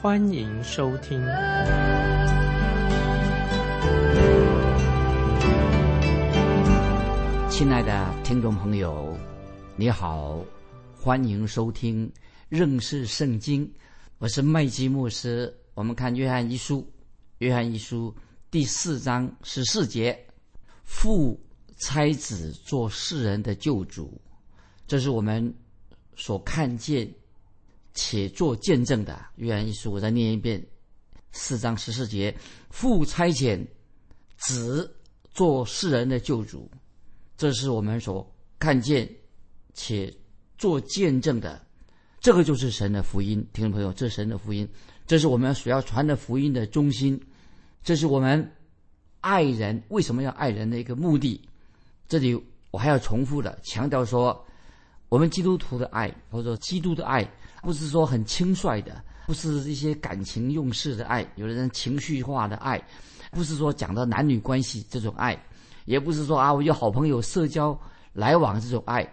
欢迎收听。亲爱的听众朋友，你好。欢迎收听认识圣经，我是麦基牧师。我们看约翰一书，约翰一书第四章十四节，父差子做世人的救主，这是我们所看见且做见证的。约翰一书，我再念一遍，四章十四节，父差遣子做世人的救主，这是我们所看见且。做见证的，这个就是神的福音，听众朋友，这是神的福音，这是我们所要传的福音的中心，这是我们爱人为什么要爱人的一个目的。这里我还要重复的强调说，我们基督徒的爱，或者说基督的爱，不是说很轻率的，不是一些感情用事的爱，有的人情绪化的爱，不是说讲到男女关系这种爱，也不是说啊，我有好朋友社交来往这种爱。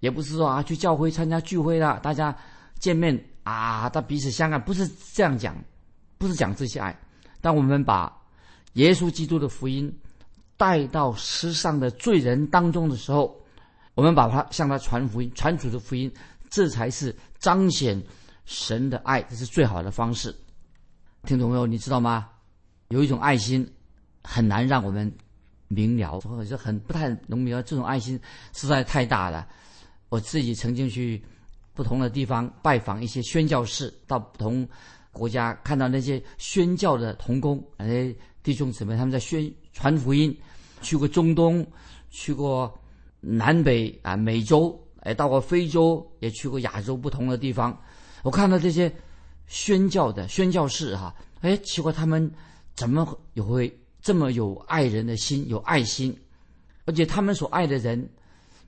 也不是说啊，去教会参加聚会了，大家见面啊，他彼此相爱，不是这样讲，不是讲这些爱。当我们把耶稣基督的福音带到世上的罪人当中的时候，我们把他向他传福音，传主的福音，这才是彰显神的爱，这是最好的方式。听众朋友，你知道吗？有一种爱心很难让我们明了，或者是很不太能明了，这种爱心实在太大了。我自己曾经去不同的地方拜访一些宣教士，到不同国家看到那些宣教的童工，那些，弟兄姊妹他们在宣传福音，去过中东，去过南北啊美洲，哎，到过非洲，也去过亚洲不同的地方。我看到这些宣教的宣教士哈，哎，奇怪他们怎么也会这么有爱人的心，有爱心，而且他们所爱的人，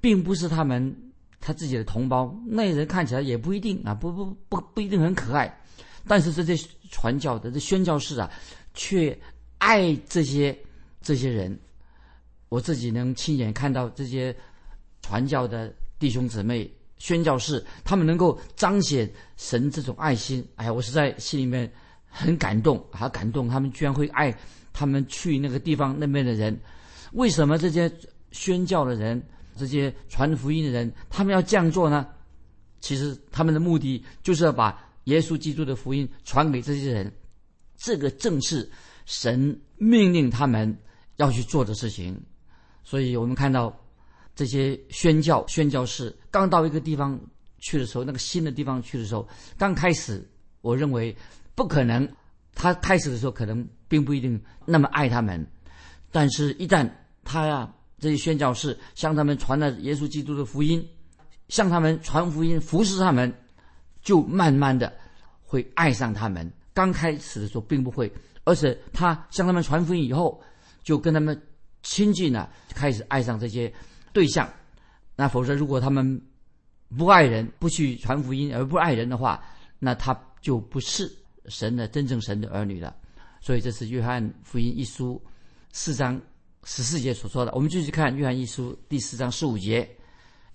并不是他们。他自己的同胞，那人看起来也不一定啊，不不不不一定很可爱，但是这些传教的这宣教士啊，却爱这些这些人。我自己能亲眼看到这些传教的弟兄姊妹、宣教士，他们能够彰显神这种爱心。哎呀，我实在心里面很感动，好感动，他们居然会爱他们去那个地方那边的人。为什么这些宣教的人？这些传福音的人，他们要这样做呢？其实他们的目的就是要把耶稣基督的福音传给这些人。这个正是神命令他们要去做的事情。所以我们看到这些宣教宣教士刚到一个地方去的时候，那个新的地方去的时候，刚开始我认为不可能。他开始的时候可能并不一定那么爱他们，但是一旦他呀。这些宣教士向他们传了耶稣基督的福音，向他们传福音、服侍他们，就慢慢的会爱上他们。刚开始的时候并不会，而且他向他们传福音以后，就跟他们亲近了，开始爱上这些对象。那否则，如果他们不爱人，不去传福音而不爱人的话，那他就不是神的真正神的儿女了。所以，这是约翰福音一书四章。十四节所说的，我们继续看《约翰一书》第四章十五节，《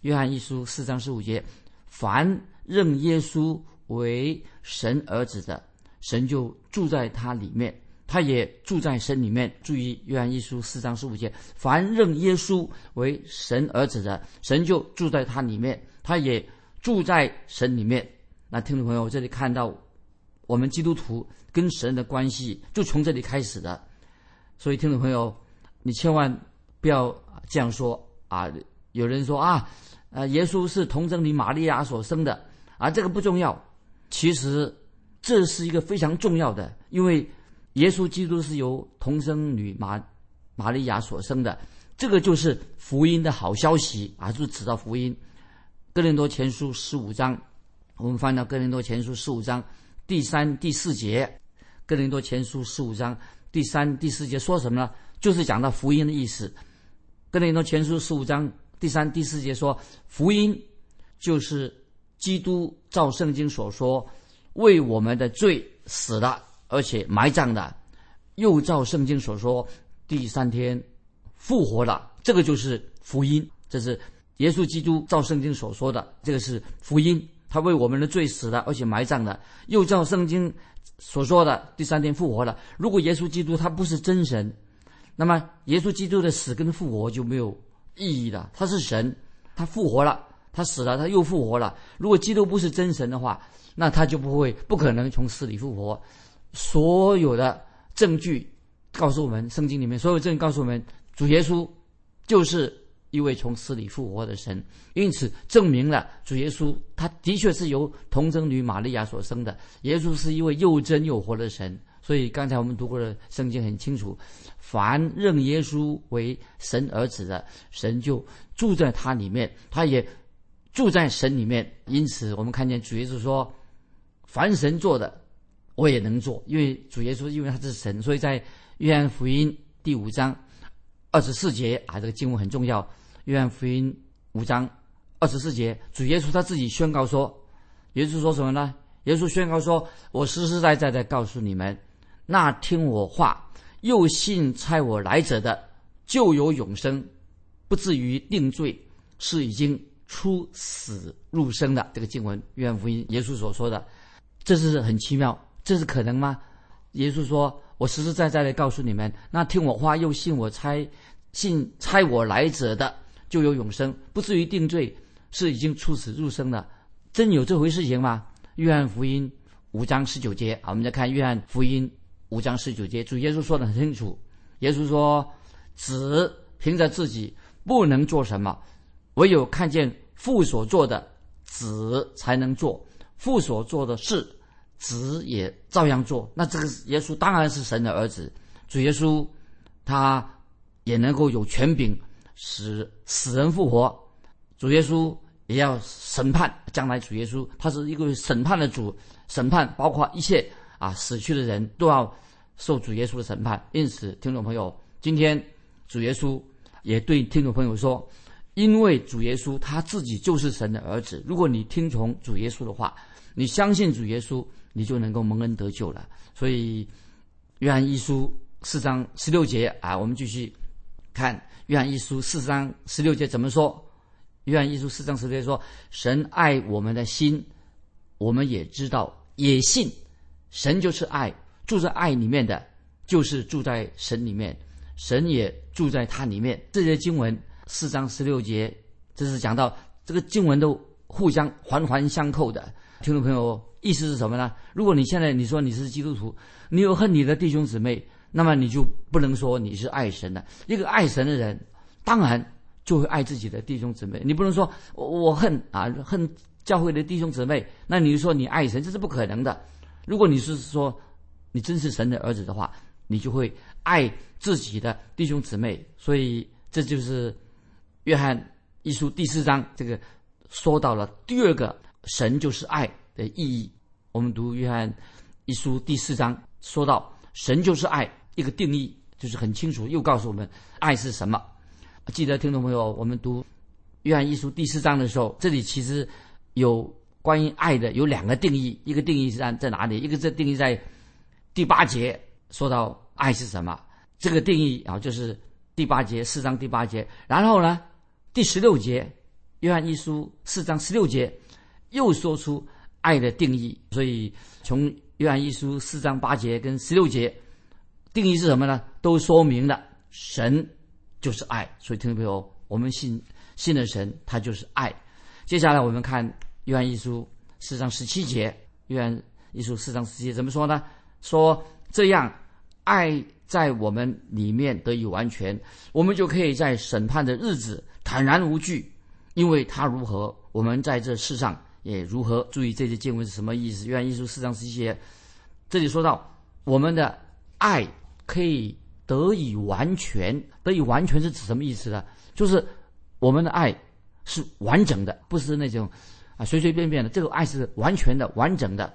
约翰一书》四章十五节：凡认耶稣为神儿子的，神就住在他里面，他也住在神里面。注意，《约翰一书》四章十五节：凡认耶稣为神儿子的，神就住在他里面，他也住在神里面。那听众朋友，这里看到我们基督徒跟神的关系就从这里开始的，所以听众朋友。你千万不要这样说啊！有人说啊，呃，耶稣是童贞女玛利亚所生的啊，这个不重要。其实这是一个非常重要的，因为耶稣基督是由童生女玛玛利亚所生的，这个就是福音的好消息啊，就指到福音。哥林多前书十五章，我们翻到哥林多前书十五章第三、第四节。哥哥林多前书十五章第三、第四节说什么呢？就是讲到福音的意思。哥林多前书十五章第三、第四节说，福音就是基督照圣经所说，为我们的罪死了，而且埋葬的，又照圣经所说，第三天复活了。这个就是福音，这是耶稣基督照圣经所说的，这个是福音。他为我们的罪死了，而且埋葬了，又照圣经所说的第三天复活了。如果耶稣基督他不是真神，那么，耶稣基督的死跟复活就没有意义了。他是神，他复活了，他死了，他又复活了。如果基督不是真神的话，那他就不会、不可能从死里复活。所有的证据告诉我们，圣经里面所有证据告诉我们，主耶稣就是一位从死里复活的神。因此，证明了主耶稣他的确是由童贞女玛利亚所生的。耶稣是一位又真又活的神。所以刚才我们读过的圣经很清楚，凡认耶稣为神儿子的，神就住在他里面，他也住在神里面。因此，我们看见主耶稣说：“凡神做的，我也能做。”因为主耶稣因为他是神，所以在约翰福音第五章二十四节啊，这个经文很重要。约翰福音五章二十四节，主耶稣他自己宣告说：“耶稣说什么呢？耶稣宣告说：‘我实实在在的告诉你们。’”那听我话，又信差我来者的，就有永生，不至于定罪，是已经出死入生的。这个经文，约翰福音耶稣所说的，这是很奇妙，这是可能吗？耶稣说：“我实实在在的告诉你们，那听我话又信我差信差我来者的，就有永生，不至于定罪，是已经出死入生的。真有这回事情吗？”约翰福音五章十九节啊，我们再看约翰福音。五章十九节，主耶稣说的很清楚。耶稣说：“子凭着自己不能做什么，唯有看见父所做的，子才能做。父所做的事，子也照样做。那这个耶稣当然是神的儿子。主耶稣他也能够有权柄使死人复活。主耶稣也要审判将来。主耶稣他是一个审判的主，审判包括一切啊死去的人都要。”受主耶稣的审判，因此，听众朋友，今天主耶稣也对听众朋友说：，因为主耶稣他自己就是神的儿子。如果你听从主耶稣的话，你相信主耶稣，你就能够蒙恩得救了。所以，约翰一书四章十六节啊，我们继续看约翰一书四章十六节怎么说？约翰一书四章十六节说：，神爱我们的心，我们也知道，也信，神就是爱。住在爱里面的，就是住在神里面，神也住在他里面。这些经文四章十六节，这是讲到这个经文都互相环环相扣的。听众朋友，意思是什么呢？如果你现在你说你是基督徒，你有恨你的弟兄姊妹，那么你就不能说你是爱神的。一个爱神的人，当然就会爱自己的弟兄姊妹。你不能说我我恨啊恨教会的弟兄姊妹，那你说你爱神，这是不可能的。如果你是说，你真是神的儿子的话，你就会爱自己的弟兄姊妹。所以这就是约翰一书第四章这个说到了第二个神就是爱的意义。我们读约翰一书第四章，说到神就是爱，一个定义就是很清楚，又告诉我们爱是什么。记得听众朋友，我们读约翰一书第四章的时候，这里其实有关于爱的有两个定义，一个定义是在在哪里？一个这定义在。第八节说到爱是什么，这个定义啊，就是第八节四章第八节。然后呢，第十六节，约翰一书四章十六节又说出爱的定义。所以从约翰一书四章八节跟十六节定义是什么呢？都说明了神就是爱。所以听众朋友，我们信信的神，他就是爱。接下来我们看约翰一书四章十七节，约翰一书四章十七节怎么说呢？说这样，爱在我们里面得以完全，我们就可以在审判的日子坦然无惧，因为他如何，我们在这世上也如何。注意这些经文是什么意思？约翰一书四章十七节，这里说到我们的爱可以得以完全，得以完全是指什么意思呢？就是我们的爱是完整的，不是那种啊随随便便的，这个爱是完全的、完整的。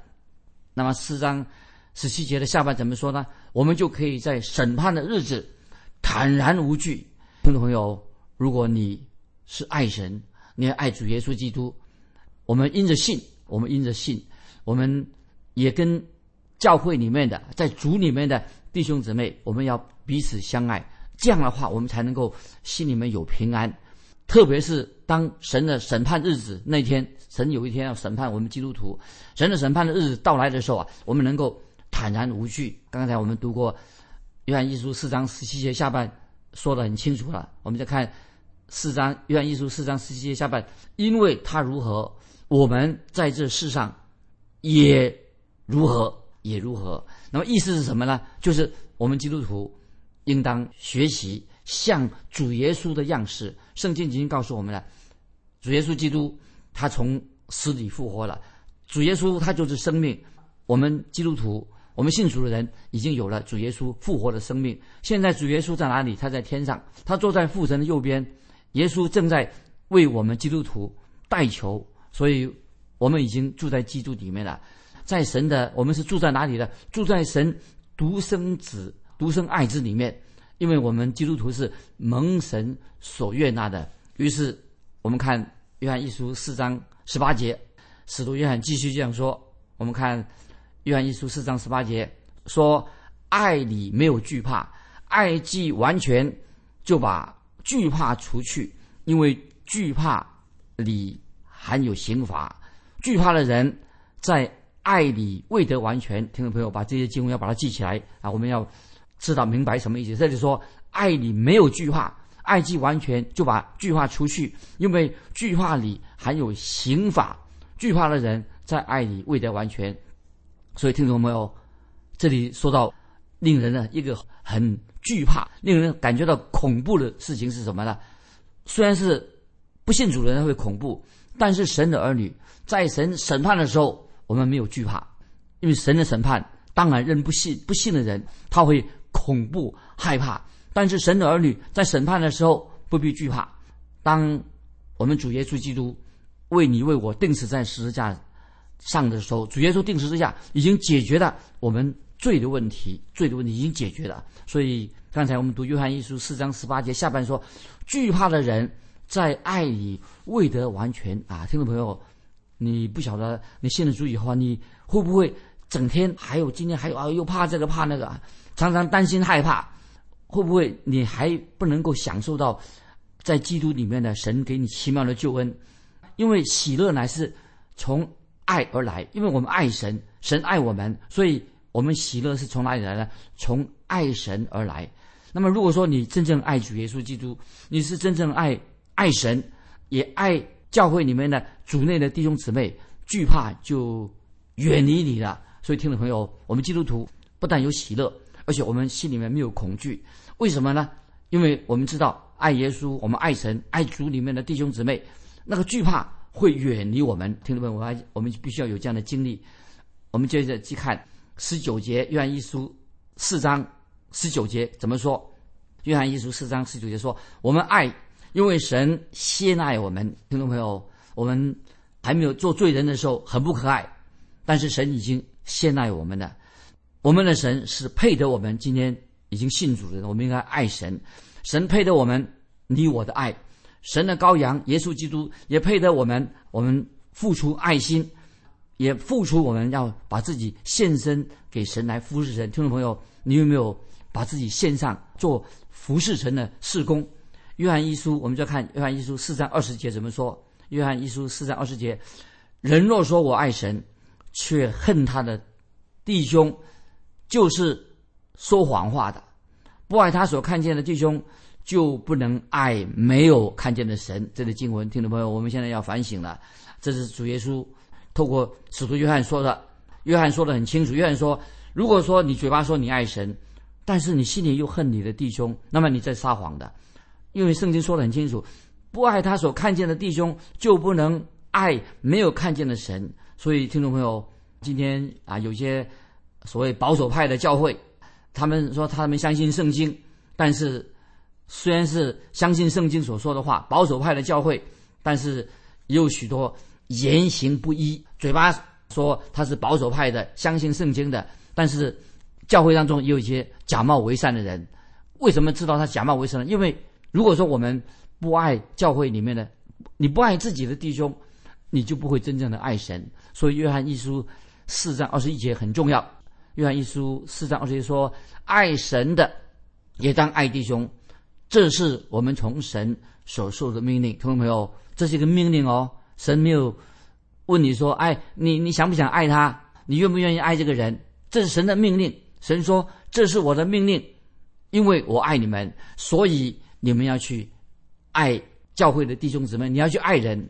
那么四章。十七节的下半怎么说呢？我们就可以在审判的日子坦然无惧。听众朋友，如果你是爱神，你爱主耶稣基督，我们因着信，我们因着信，我们也跟教会里面的在主里面的弟兄姊妹，我们要彼此相爱。这样的话，我们才能够心里面有平安。特别是当神的审判日子那天，神有一天要审判我们基督徒，神的审判的日子到来的时候啊，我们能够。坦然无惧。刚才我们读过《约翰一书》四章十七节下半，说的很清楚了。我们再看四章《约翰一书》四章十七节下半，因为他如何，我们在这世上也如何，也如何。那么意思是什么呢？就是我们基督徒应当学习像主耶稣的样式。圣经已经告诉我们了，主耶稣基督他从死里复活了，主耶稣他就是生命。我们基督徒。我们信主的人已经有了主耶稣复活的生命。现在主耶稣在哪里？他在天上，他坐在父神的右边。耶稣正在为我们基督徒代求，所以我们已经住在基督里面了。在神的，我们是住在哪里的？住在神独生子、独生爱子里面。因为我们基督徒是蒙神所悦纳的。于是我们看约翰一书四章十八节，使徒约翰继续这样说：我们看。约翰一书四章十八节说：“爱里没有惧怕，爱既完全，就把惧怕除去，因为惧怕里含有刑罚。惧怕的人在爱里未得完全。”听众朋友，把这些经文要把它记起来啊！我们要知道明白什么意思。这里说爱里没有惧怕，爱既完全，就把惧怕除去，因为惧怕里含有刑罚。惧怕的人在爱里未得完全。所以，听众朋友，这里说到令人呢一个很惧怕、令人感觉到恐怖的事情是什么呢？虽然是不信主的人会恐怖，但是神的儿女在神审判的时候，我们没有惧怕，因为神的审判当然人不信、不信的人他会恐怖害怕，但是神的儿女在审判的时候不必惧怕。当我们主耶稣基督为你为我钉死在十字架。上的时候，主耶稣定时之下已经解决了我们罪的问题，罪的问题已经解决了。所以刚才我们读约翰一书四章十八节下半说，惧怕的人在爱里未得完全啊！听众朋友，你不晓得你信了主以后，你会不会整天还有今天还有啊又怕这个怕那个，常常担心害怕，会不会你还不能够享受到在基督里面的神给你奇妙的救恩？因为喜乐乃是从。爱而来，因为我们爱神，神爱我们，所以我们喜乐是从哪里来呢？从爱神而来。那么，如果说你真正爱主耶稣基督，你是真正爱爱神，也爱教会里面的主内的弟兄姊妹，惧怕就远离你了。所以，听众朋友，我们基督徒不但有喜乐，而且我们心里面没有恐惧。为什么呢？因为我们知道爱耶稣，我们爱神，爱主里面的弟兄姊妹，那个惧怕。会远离我们，听众朋友，我还我们必须要有这样的经历。我们接着去看十九节约翰一书四章十九节怎么说？约翰一书四章十九节说：“我们爱，因为神先爱我们。”听众朋友，我们还没有做罪人的时候很不可爱，但是神已经先爱我们了。我们的神是配得我们今天已经信主的，我们应该爱神。神配得我们你我的爱。神的羔羊耶稣基督也配得我们，我们付出爱心，也付出我们要把自己献身给神来服侍神。听众朋友，你有没有把自己献上做服侍神的事工？约翰一书，我们就看约翰一书四章二十节怎么说？约翰一书四章二十节，人若说我爱神，却恨他的弟兄，就是说谎话的，不爱他所看见的弟兄。就不能爱没有看见的神。这里经文，听众朋友，我们现在要反省了。这是主耶稣透过使徒约翰说的。约翰说的很清楚。约翰说：“如果说你嘴巴说你爱神，但是你心里又恨你的弟兄，那么你在撒谎的。因为圣经说的很清楚，不爱他所看见的弟兄，就不能爱没有看见的神。所以，听众朋友，今天啊，有些所谓保守派的教会，他们说他们相信圣经，但是。虽然是相信圣经所说的话，保守派的教会，但是也有许多言行不一。嘴巴说他是保守派的，相信圣经的，但是教会当中也有一些假冒为善的人。为什么知道他假冒为善呢？因为如果说我们不爱教会里面的，你不爱自己的弟兄，你就不会真正的爱神。所以约翰一书四章二十一节很重要。约翰一书四章二十一说：“爱神的也当爱弟兄。”这是我们从神所受的命令，听众朋友，这是一个命令哦。神没有问你说：“哎，你你想不想爱他？你愿不愿意爱这个人？”这是神的命令。神说：“这是我的命令，因为我爱你们，所以你们要去爱教会的弟兄姊妹，你要去爱人。”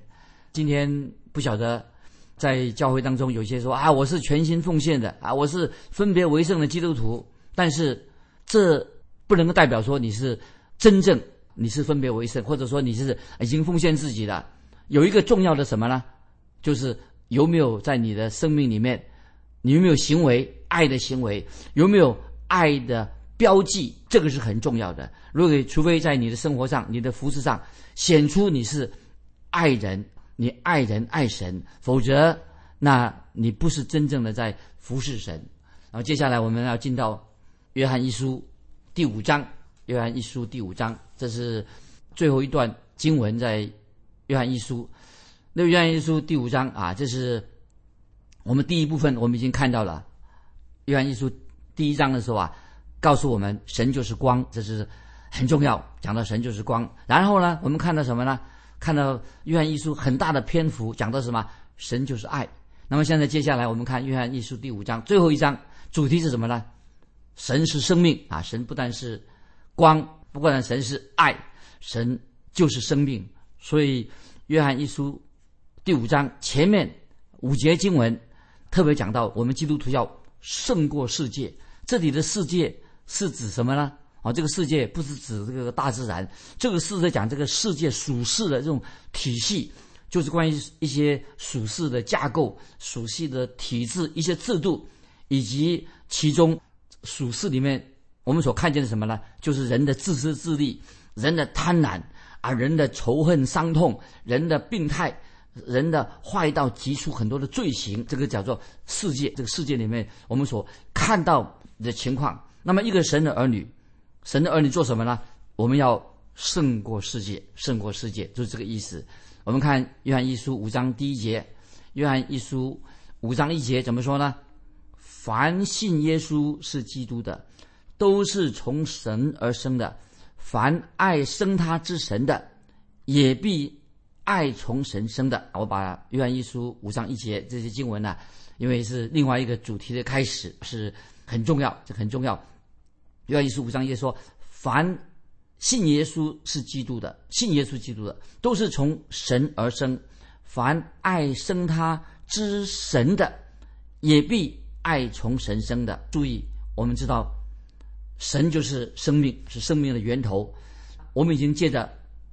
今天不晓得在教会当中有些说：“啊，我是全心奉献的啊，我是分别为圣的基督徒。”但是这不能够代表说你是。真正你是分别为圣，或者说你是已经奉献自己的，有一个重要的什么呢？就是有没有在你的生命里面，你有没有行为爱的行为，有没有爱的标记？这个是很重要的。如果除非在你的生活上、你的服饰上显出你是爱人，你爱人爱神，否则那你不是真正的在服侍神。然后接下来我们要进到约翰一书第五章。约翰一书第五章，这是最后一段经文，在约翰一书。那约翰一书第五章啊，这是我们第一部分，我们已经看到了。约翰一书第一章的时候啊，告诉我们神就是光，这是很重要。讲到神就是光，然后呢，我们看到什么呢？看到约翰一书很大的篇幅讲到什么？神就是爱。那么现在接下来我们看约翰一书第五章最后一章，主题是什么呢？神是生命啊！神不但是。光，不管神是爱，神就是生命。所以，约翰一书第五章前面五节经文特别讲到，我们基督徒要胜过世界。这里的世界是指什么呢？啊，这个世界不是指这个大自然，这个是在讲这个世界属世的这种体系，就是关于一些属世的架构、属世的体制、一些制度，以及其中属世里面。我们所看见的什么呢？就是人的自私自利，人的贪婪，啊，人的仇恨伤痛，人的病态，人的坏到极处，很多的罪行，这个叫做世界。这个世界里面，我们所看到的情况。那么，一个神的儿女，神的儿女做什么呢？我们要胜过世界，胜过世界，就是这个意思。我们看约翰一书五章第一节，约翰一书五章一节怎么说呢？凡信耶稣是基督的。都是从神而生的，凡爱生他之神的，也必爱从神生的。我把约翰一书五章一节这些经文呢，因为是另外一个主题的开始，是很重要，这很重要。约翰一书五章一节说：凡信耶稣是基督的，信耶稣基督的，都是从神而生；凡爱生他之神的，也必爱从神生的。注意，我们知道。神就是生命，是生命的源头。我们已经借着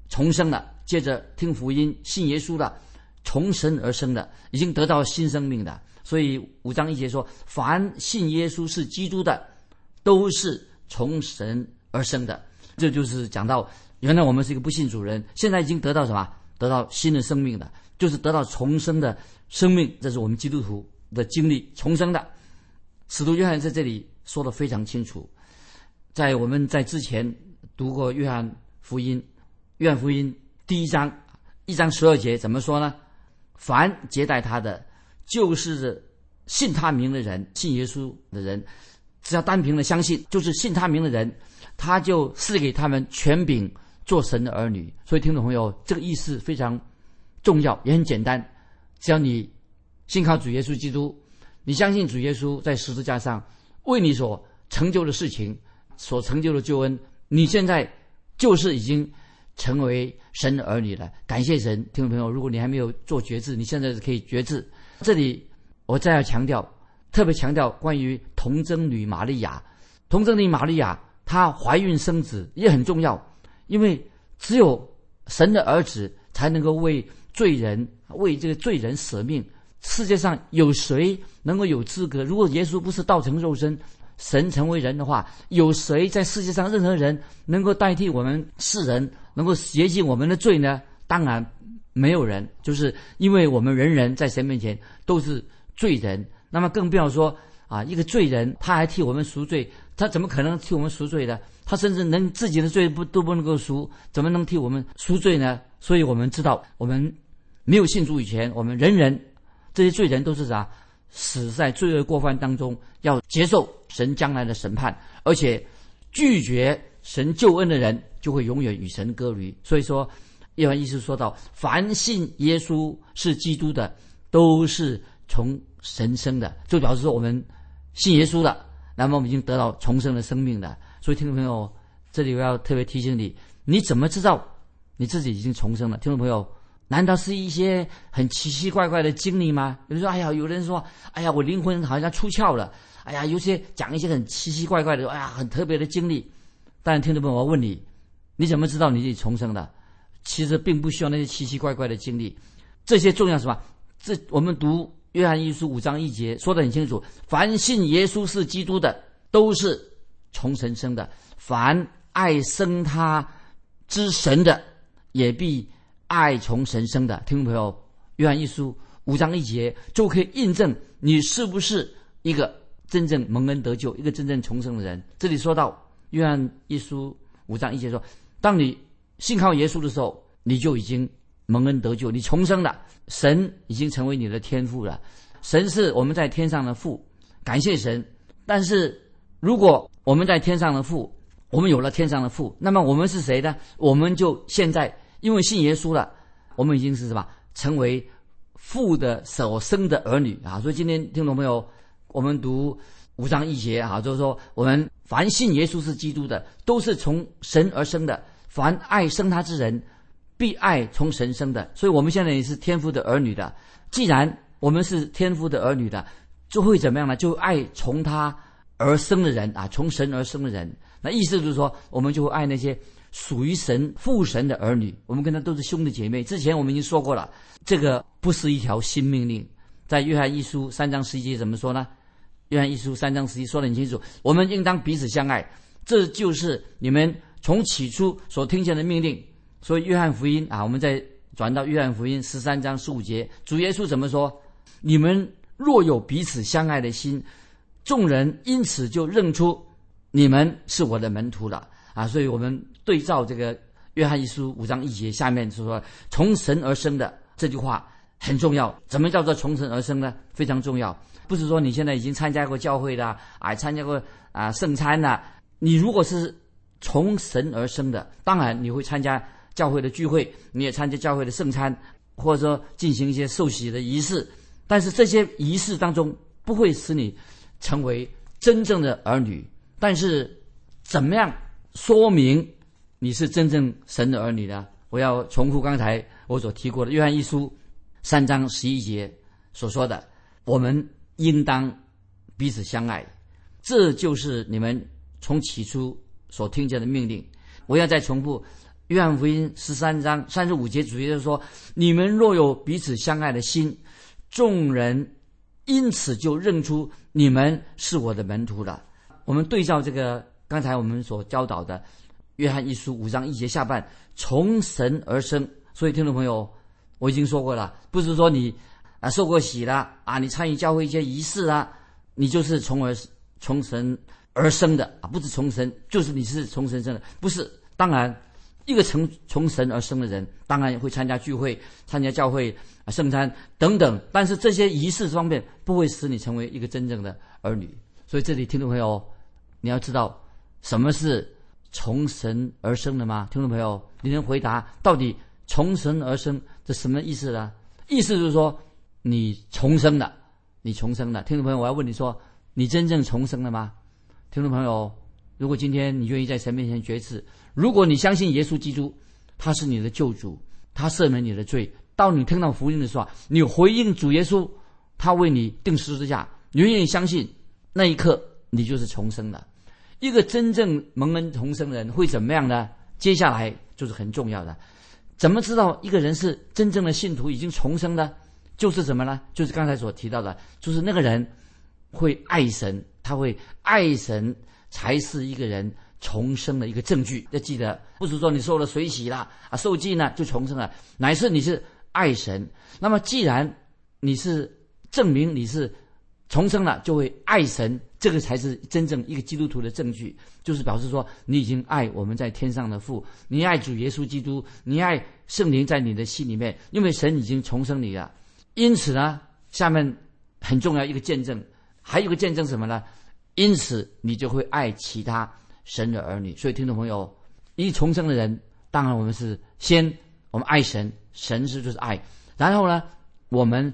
重生了，借着听福音、信耶稣的，从神而生的，已经得到新生命的。所以五章一节说：“凡信耶稣是基督的，都是从神而生的。”这就是讲到，原来我们是一个不信主人，现在已经得到什么？得到新的生命的，就是得到重生的生命。这是我们基督徒的经历，重生的。使徒约翰在这里说的非常清楚。在我们在之前读过约翰福音，约翰福音第一章一章十二节怎么说呢？凡接待他的，就是信他名的人，信耶稣的人，只要单凭的相信，就是信他名的人，他就赐给他们权柄做神的儿女。所以听众朋友，这个意思非常重要，也很简单。只要你信靠主耶稣基督，你相信主耶稣在十字架上为你所成就的事情。所成就的救恩，你现在就是已经成为神的儿女了。感谢神，听众朋友，如果你还没有做决志，你现在是可以决志。这里我再要强调，特别强调关于童贞女玛利亚，童贞女玛利亚她怀孕生子也很重要，因为只有神的儿子才能够为罪人为这个罪人舍命。世界上有谁能够有资格？如果耶稣不是道成肉身？神成为人的话，有谁在世界上任何人能够代替我们世人，能够洁净我们的罪呢？当然没有人，就是因为我们人人在神面前都是罪人。那么更不要说啊，一个罪人，他还替我们赎罪，他怎么可能替我们赎罪呢？他甚至能自己的罪不都不能够赎，怎么能替我们赎罪呢？所以我们知道，我们没有信主以前，我们人人这些罪人都是啥？死在罪恶过犯当中，要接受神将来的审判，而且拒绝神救恩的人，就会永远与神隔离。所以说，约翰一书说到，凡信耶稣是基督的，都是从神生的，就表示说我们信耶稣了，那么我们已经得到重生的生命了。所以，听众朋友，这里我要特别提醒你：你怎么知道你自己已经重生了？听众朋友。难道是一些很奇奇怪怪的经历吗？比如说，哎呀，有人说，哎呀，我灵魂好像出窍了。哎呀，有些讲一些很奇奇怪怪的，哎呀，很特别的经历。但是听众朋友，我问你，你怎么知道你自己重生的？其实并不需要那些奇奇怪怪的经历，这些重要什么？这我们读约翰一书五章一节说的很清楚：凡信耶稣是基督的，都是从神生的；凡爱生他之神的，也必。爱从神生的听众朋友，约翰一书五章一节就可以印证你是不是一个真正蒙恩得救、一个真正重生的人。这里说到约翰一书五章一节说，当你信靠耶稣的时候，你就已经蒙恩得救，你重生了，神已经成为你的天父了。神是我们在天上的父，感谢神。但是如果我们在天上的父，我们有了天上的父，那么我们是谁呢？我们就现在。因为信耶稣了，我们已经是什么？成为父的所生的儿女啊！所以今天听众朋友，我们读五章一节啊，就是说，我们凡信耶稣是基督的，都是从神而生的；凡爱生他之人，必爱从神生的。所以我们现在也是天父的儿女的。既然我们是天父的儿女的，就会怎么样呢？就爱从他而生的人啊，从神而生的人。那意思就是说，我们就会爱那些。属于神父神的儿女，我们跟他都是兄弟姐妹。之前我们已经说过了，这个不是一条新命令。在约翰一书三章十一节怎么说呢？约翰一书三章十一说得很清楚，我们应当彼此相爱，这就是你们从起初所听见的命令。所以约翰福音啊，我们再转到约翰福音十三章十五节，主耶稣怎么说？你们若有彼此相爱的心，众人因此就认出你们是我的门徒了。啊，所以我们对照这个约翰一书五章一节下面是说从神而生的这句话很重要。怎么叫做从神而生呢？非常重要。不是说你现在已经参加过教会的啊，参加过啊圣餐的，你如果是从神而生的，当然你会参加教会的聚会，你也参加教会的圣餐，或者说进行一些受洗的仪式。但是这些仪式当中不会使你成为真正的儿女。但是怎么样？说明你是真正神的儿女呢。我要重复刚才我所提过的《约翰一书》三章十一节所说的：“我们应当彼此相爱。”这就是你们从起初所听见的命令。我要再重复《约翰福音》十三章三十五节，主要是说：“你们若有彼此相爱的心，众人因此就认出你们是我的门徒了。”我们对照这个。刚才我们所教导的《约翰一书》五章一节下半，从神而生。所以听众朋友，我已经说过了，不是说你啊受过洗了啊，你参与教会一些仪式啊，你就是从而从神而生的啊，不是从神，就是你是从神生的，不是。当然，一个从从神而生的人，当然会参加聚会、参加教会啊圣餐等等，但是这些仪式方面不会使你成为一个真正的儿女。所以这里听众朋友，你要知道。什么是从神而生的吗？听众朋友，你能回答到底从神而生这什么意思呢？意思就是说你重生了，你重生了。听众朋友，我要问你说，你真正重生了吗？听众朋友，如果今天你愿意在神面前决志，如果你相信耶稣基督，他是你的救主，他赦免你的罪，到你听到福音的时候，你回应主耶稣，他为你定十字架，你愿意相信，那一刻你就是重生了。一个真正蒙恩重生的人会怎么样呢？接下来就是很重要的，怎么知道一个人是真正的信徒已经重生呢？就是什么呢？就是刚才所提到的，就是那个人会爱神，他会爱神，才是一个人重生的一个证据。要记得，不是说你受了水洗了啊，受尽了就重生了，乃是你是爱神。那么既然你是证明你是重生了就会爱神，这个才是真正一个基督徒的证据，就是表示说你已经爱我们在天上的父，你爱主耶稣基督，你爱圣灵在你的心里面，因为神已经重生你了。因此呢，下面很重要一个见证，还有个见证什么呢？因此你就会爱其他神的儿女。所以听众朋友，一重生的人，当然我们是先我们爱神，神是就是爱，然后呢，我们。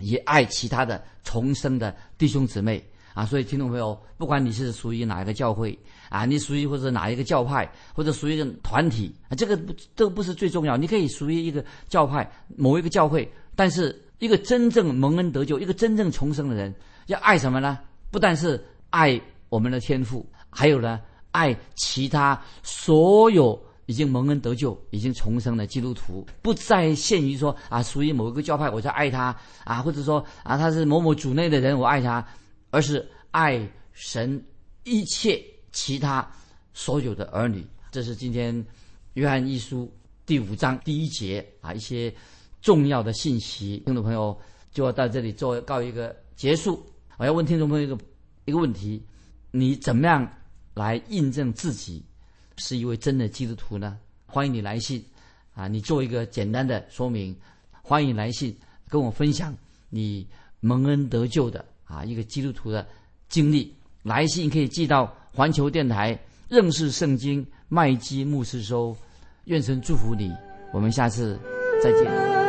也爱其他的重生的弟兄姊妹啊，所以听众朋友，不管你是属于哪一个教会啊，你属于或者哪一个教派，或者属于一个团体啊，这个不都不是最重要。你可以属于一个教派某一个教会，但是一个真正蒙恩得救、一个真正重生的人，要爱什么呢？不但是爱我们的天赋，还有呢，爱其他所有。已经蒙恩得救、已经重生的基督徒，不再限于说啊，属于某一个教派，我才爱他啊，或者说啊，他是某某主内的人，我爱他，而是爱神一切其他所有的儿女。这是今天约翰一书第五章第一节啊一些重要的信息。听众朋友就要到这里做告一个结束。我要问听众朋友一个一个问题：你怎么样来印证自己？是一位真的基督徒呢？欢迎你来信，啊，你做一个简单的说明。欢迎来信跟我分享你蒙恩得救的啊一个基督徒的经历。来信可以寄到环球电台认识圣经麦基牧师收。愿神祝福你，我们下次再见。